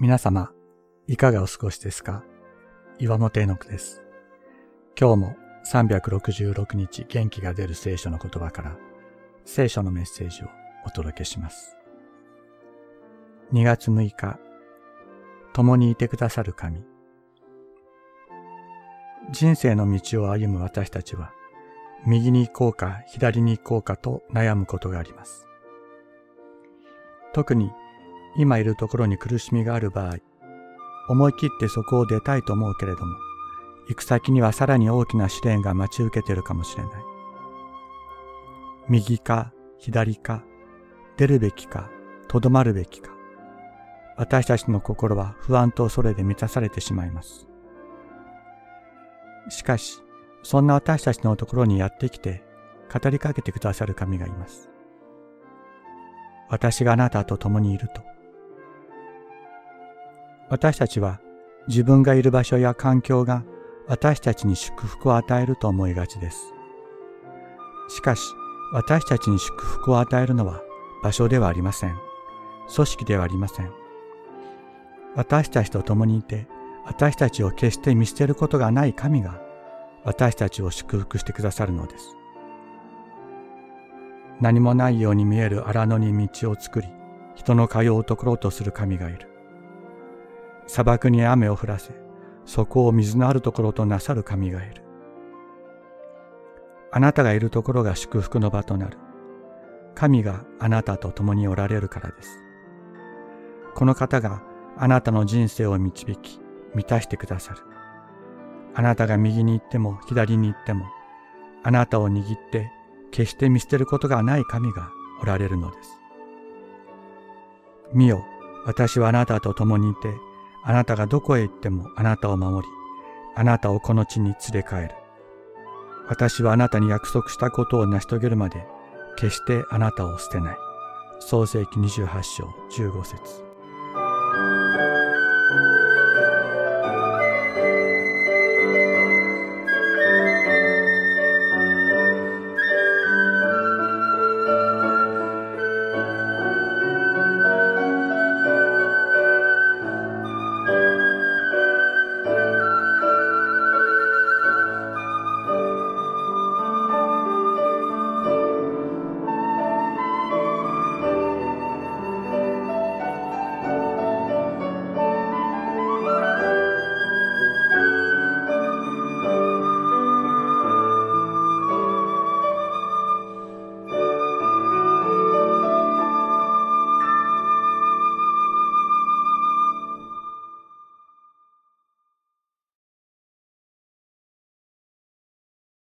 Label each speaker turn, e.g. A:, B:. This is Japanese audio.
A: 皆様、いかがお過ごしですか？岩本絵の句です。今日も366日元気が出る聖書の言葉から聖書のメッセージをお届けします。2月6日、共にいてくださる神。人生の道を歩む私たちは、右に行こうか左に行こうかと悩むことがあります。特に今いるところに苦しみがある場合、思い切ってそこを出たいと思うけれども、行く先にはさらに大きな試練が待ち受けているかもしれない。右か左か、出るべきか、とどまるべきか。私たちの心は不安と恐れで満たされてしまいます。しかし、そんな私たちのところにやってきて語りかけてくださる神がいます。私があなたと共にいると。私たちは自分がいる場所や環境が私たちに祝福を与えると思いがちです。しかし、私たちに祝福を与えるのは場所ではありません。組織ではありません。私たちと共にいて、私たちを決して見捨てることがない神が私たちを祝福してくださるのです。何もないように見える荒野に道を作り、人の通うところとする神がいる。砂漠に雨を降らせ、そこを水のあるところとなさる神がいる。あなたがいるところが祝福の場となる。神があなたと共におられるからです。この方があなたの人生を導き、満たしてくださる。あなたが右に行っても左に行っても、あなたを握って決して見捨てることがない神がおられるのです。見よ、私はあなたと共にいて、あなたがどこへ行ってもあなたを守り、あなたをこの地に連れ帰る。私はあなたに約束したことを成し遂げるまで、決してあなたを捨てない。創世記28章15節